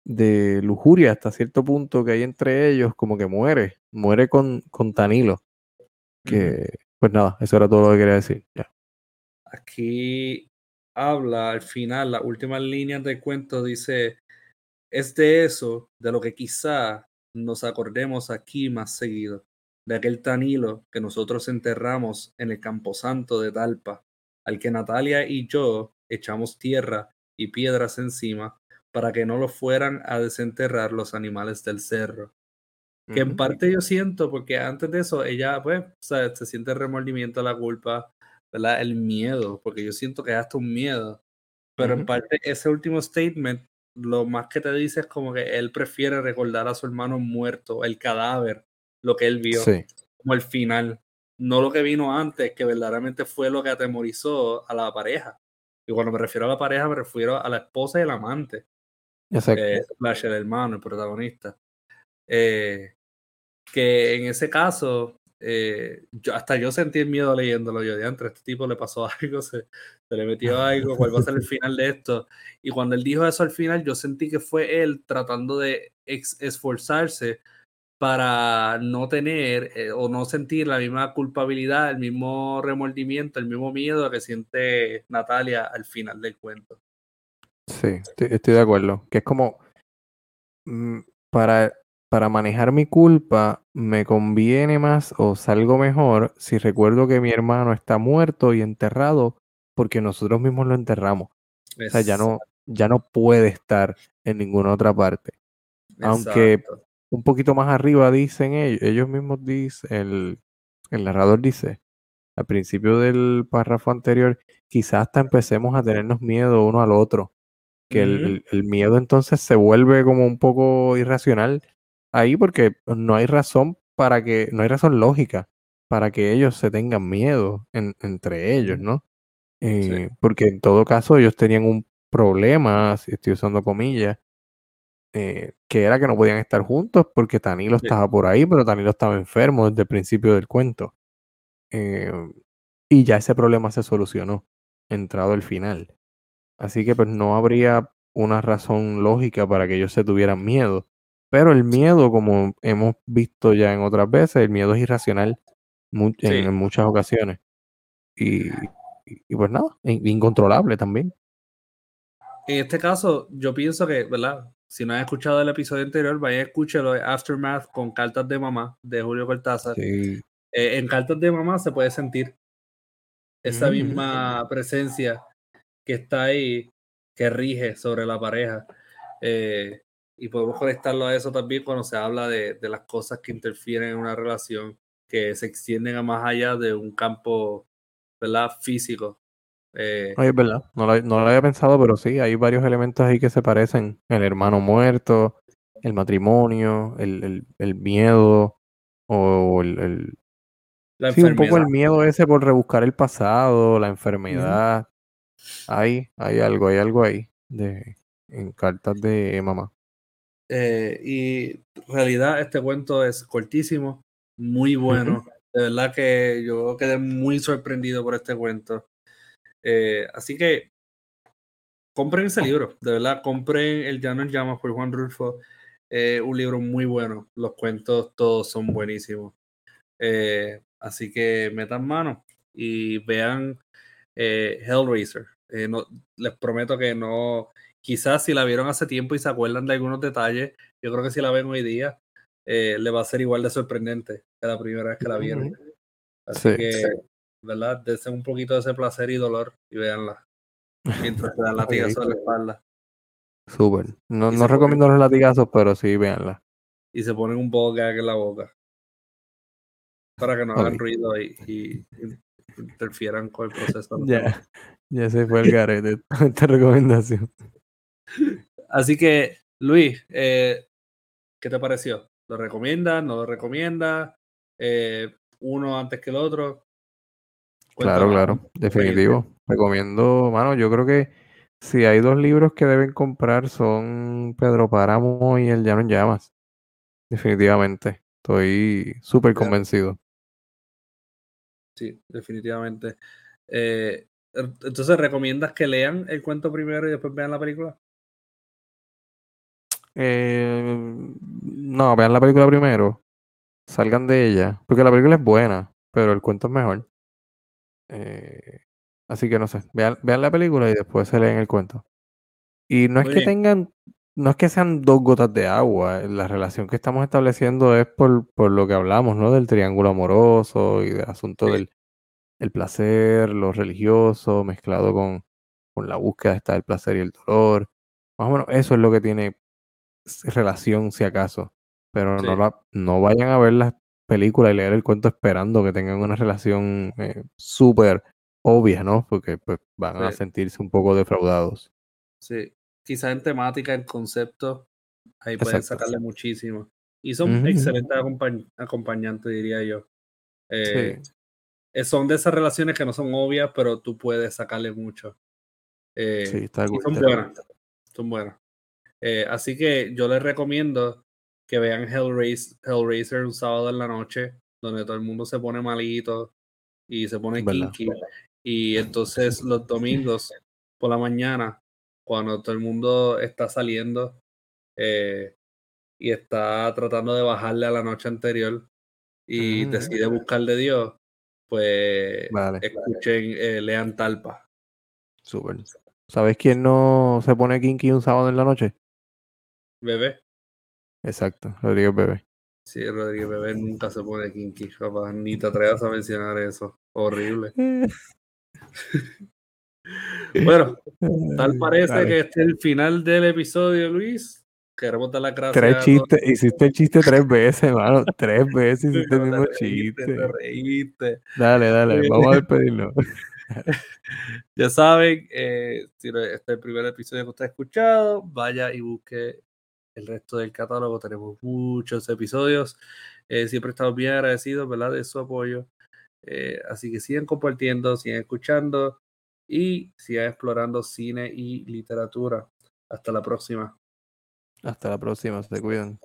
Speaker 2: de lujuria hasta cierto punto que hay entre ellos, como que muere. Muere con, con Danilo. Que, pues nada, eso era todo lo que quería decir. Ya.
Speaker 1: Aquí habla al final, las últimas líneas del cuento dice, es de eso de lo que quizá nos acordemos aquí más seguido, de aquel Tanilo que nosotros enterramos en el camposanto de Talpa, al que Natalia y yo echamos tierra y piedras encima para que no lo fueran a desenterrar los animales del cerro. Que en parte yo siento, porque antes de eso ella, pues, se siente remordimiento, la culpa, ¿verdad? El miedo, porque yo siento que es hasta un miedo. Pero en parte ese último statement, lo más que te dice es como que él prefiere recordar a su hermano muerto, el cadáver, lo que él vio, como el final, no lo que vino antes, que verdaderamente fue lo que atemorizó a la pareja. Y cuando me refiero a la pareja, me refiero a la esposa y el amante. Exacto. el hermano, el protagonista. Eh, que en ese caso, eh, yo, hasta yo sentí el miedo leyéndolo. Yo, de entre este tipo le pasó algo, se, se, le metió algo, cuál va a ser el final de esto. Y cuando él dijo eso al final, yo sentí que fue él tratando de ex esforzarse para no tener eh, o no sentir la misma culpabilidad, el mismo remordimiento, el mismo miedo que siente Natalia al final del cuento.
Speaker 2: Sí, estoy, de acuerdo. Que es como mm, para, para manejar mi culpa me conviene más o salgo mejor si recuerdo que mi hermano está muerto y enterrado porque nosotros mismos lo enterramos. O sea, ya no, ya no puede estar en ninguna otra parte. Aunque un poquito más arriba dicen ellos, ellos mismos dicen, el, el narrador dice, al principio del párrafo anterior, quizás hasta empecemos a tenernos miedo uno al otro, que el, el, miedo entonces se vuelve como un poco irracional ahí porque no hay razón para que, no hay razón lógica para que ellos se tengan miedo en, entre ellos, ¿no? Eh, porque en todo caso ellos tenían un problema, si estoy usando comillas, eh, que era que no podían estar juntos porque Tanilo estaba por ahí, pero Tanilo estaba enfermo desde el principio del cuento. Eh, y ya ese problema se solucionó, entrado el final. Así que pues no habría una razón lógica para que ellos se tuvieran miedo. Pero el miedo, como hemos visto ya en otras veces, el miedo es irracional en, muchas ocasiones. Y, y, pues nada, incontrolable también.
Speaker 1: En este caso, yo pienso que, ¿verdad? Si no has escuchado el episodio anterior, vaya a escucharlo de Aftermath con Cartas de Mamá de Julio Cortázar. Eh, en Cartas de Mamá se puede sentir esa mm. misma presencia que está ahí, que rige sobre la pareja. Eh, y podemos conectarlo a eso también cuando se habla de, de, las cosas que interfieren en una relación, que se extienden a más allá de un campo ¿verdad? físico.
Speaker 2: Eh, es verdad, no lo, no lo, había pensado, pero sí, hay varios elementos ahí que se parecen. El hermano muerto, el matrimonio, el, el, el miedo, o el, el sí, un poco el miedo ese por rebuscar el pasado, la enfermedad. Hay, hay algo, hay algo ahí de, en cartas de mamá.
Speaker 1: Eh, y en realidad este cuento es cortísimo, muy bueno. De verdad que yo quedé muy sorprendido por este cuento. Eh, así que compren ese libro, de verdad, compren El Llano en Llamas por Juan Rulfo. Eh, un libro muy bueno, los cuentos todos son buenísimos. Eh, así que metan mano y vean eh, Hellraiser. No, les prometo que no, quizás si la vieron hace tiempo y se acuerdan de algunos detalles, yo creo que si la ven hoy día, eh, le va a ser igual de sorprendente que la primera vez que la vieron. Así que ¿verdad? Desen un poquito de ese placer y dolor y véanla. Mientras te dan latigazos en la espalda.
Speaker 2: Súper. No, no recomiendo los latigazos, pero sí véanla.
Speaker 1: Y se ponen un poco gag en la boca. Para que no hagan ruido y, y, interfieran con el proceso.
Speaker 2: Ya, ya se fue el garete esta recomendación.
Speaker 1: Así que, Luis, eh, ¿qué te pareció? ¿Lo recomiendas? ¿No lo recomiendas? Eh, ¿Uno antes que el otro?
Speaker 2: Claro, claro, definitivo. Recomiendo, mano, yo creo que si hay dos libros que deben comprar son Pedro Páramo y El Llano en Llamas. Definitivamente. Estoy súper convencido.
Speaker 1: Sí, definitivamente. Eh, entonces, ¿recomiendas que lean el cuento primero y después vean la película?
Speaker 2: Eh, no, vean la película primero. Salgan de ella. Porque la película es buena, pero el cuento es mejor. Eh, así que no sé, vean, vean, la película y después se leen el cuento. Y no es que tengan, no es que sean dos gotas de agua, la relación que estamos estableciendo es por, por lo que hablamos, ¿no? Del triángulo amoroso y del asunto del el placer, lo religioso, mezclado con, con la búsqueda está el placer y el dolor. Más o menos eso es lo que tiene relación, si acaso. Pero no, la, no vayan a ver las película y leer el cuento esperando que tengan una relación eh, súper obvia, ¿no? Porque pues, van a sentirse un poco defraudados.
Speaker 1: Sí, quizás en temática, en concepto, ahí pueden sacarle muchísimo. Y son excelentes acompañantes, diría yo. Eh, eh, son de esas relaciones que no son obvias, pero tú puedes sacarle mucho. Eh, sí, está son buenas. Son buenas. Así que yo les recomiendo que vean Hellraiser, Hellraiser un sábado en la noche, donde todo el mundo se pone malito y se pone kinky. Y entonces los domingos por la mañana, cuando todo el mundo está saliendo eh, y está tratando de bajarle a la noche anterior y mm. decide buscar de Dios, pues escuchen, eh, lean Talpa.
Speaker 2: Súper. ¿Sabes quién no se pone kinky un sábado en la noche?
Speaker 1: Bebé.
Speaker 2: Exacto, Rodríguez Bebé.
Speaker 1: Sí, Rodríguez Bebé nunca se pone kinky, papá. Ni te atrevas a mencionar eso. Horrible. bueno, tal parece que este es el final del episodio, Luis. Queremos dar las gracias.
Speaker 2: Tres chistes, hiciste el chiste tres veces, hermano. Tres veces hiciste el mismo chiste.
Speaker 1: Te reíste.
Speaker 2: Dale, dale, vamos a despedirnos.
Speaker 1: ya saben, eh, si este es el primer episodio que usted ha escuchado, vaya y busque el resto del catálogo. Tenemos muchos episodios. Eh, siempre estamos bien agradecidos, ¿verdad? De su apoyo. Eh, así que sigan compartiendo, sigan escuchando y sigan explorando cine y literatura. Hasta la próxima.
Speaker 2: Hasta la próxima, se cuidan.